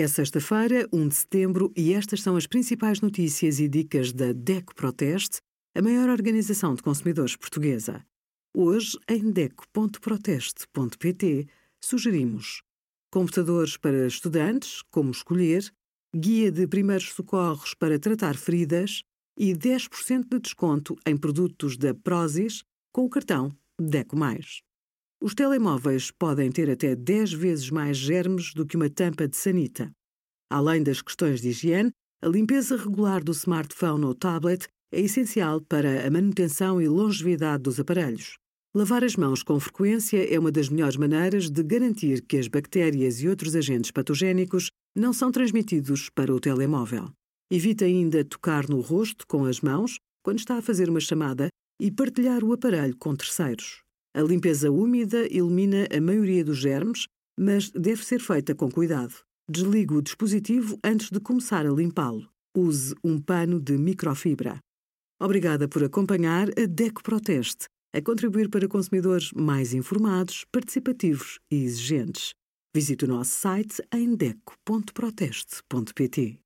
É sexta-feira, 1 de setembro, e estas são as principais notícias e dicas da DECO Proteste, a maior organização de consumidores portuguesa. Hoje, em DECO.proteste.pt, sugerimos computadores para estudantes, como escolher, guia de primeiros socorros para tratar feridas e 10% de desconto em produtos da Prozis com o cartão DECO+. Os telemóveis podem ter até 10 vezes mais germes do que uma tampa de sanita. Além das questões de higiene, a limpeza regular do smartphone ou tablet é essencial para a manutenção e longevidade dos aparelhos. Lavar as mãos com frequência é uma das melhores maneiras de garantir que as bactérias e outros agentes patogénicos não são transmitidos para o telemóvel. Evite ainda tocar no rosto com as mãos quando está a fazer uma chamada e partilhar o aparelho com terceiros. A limpeza úmida elimina a maioria dos germes, mas deve ser feita com cuidado. Desligue o dispositivo antes de começar a limpá-lo. Use um pano de microfibra. Obrigada por acompanhar a DECO Proteste, a contribuir para consumidores mais informados, participativos e exigentes. Visite o nosso site em deco.proteste.pt.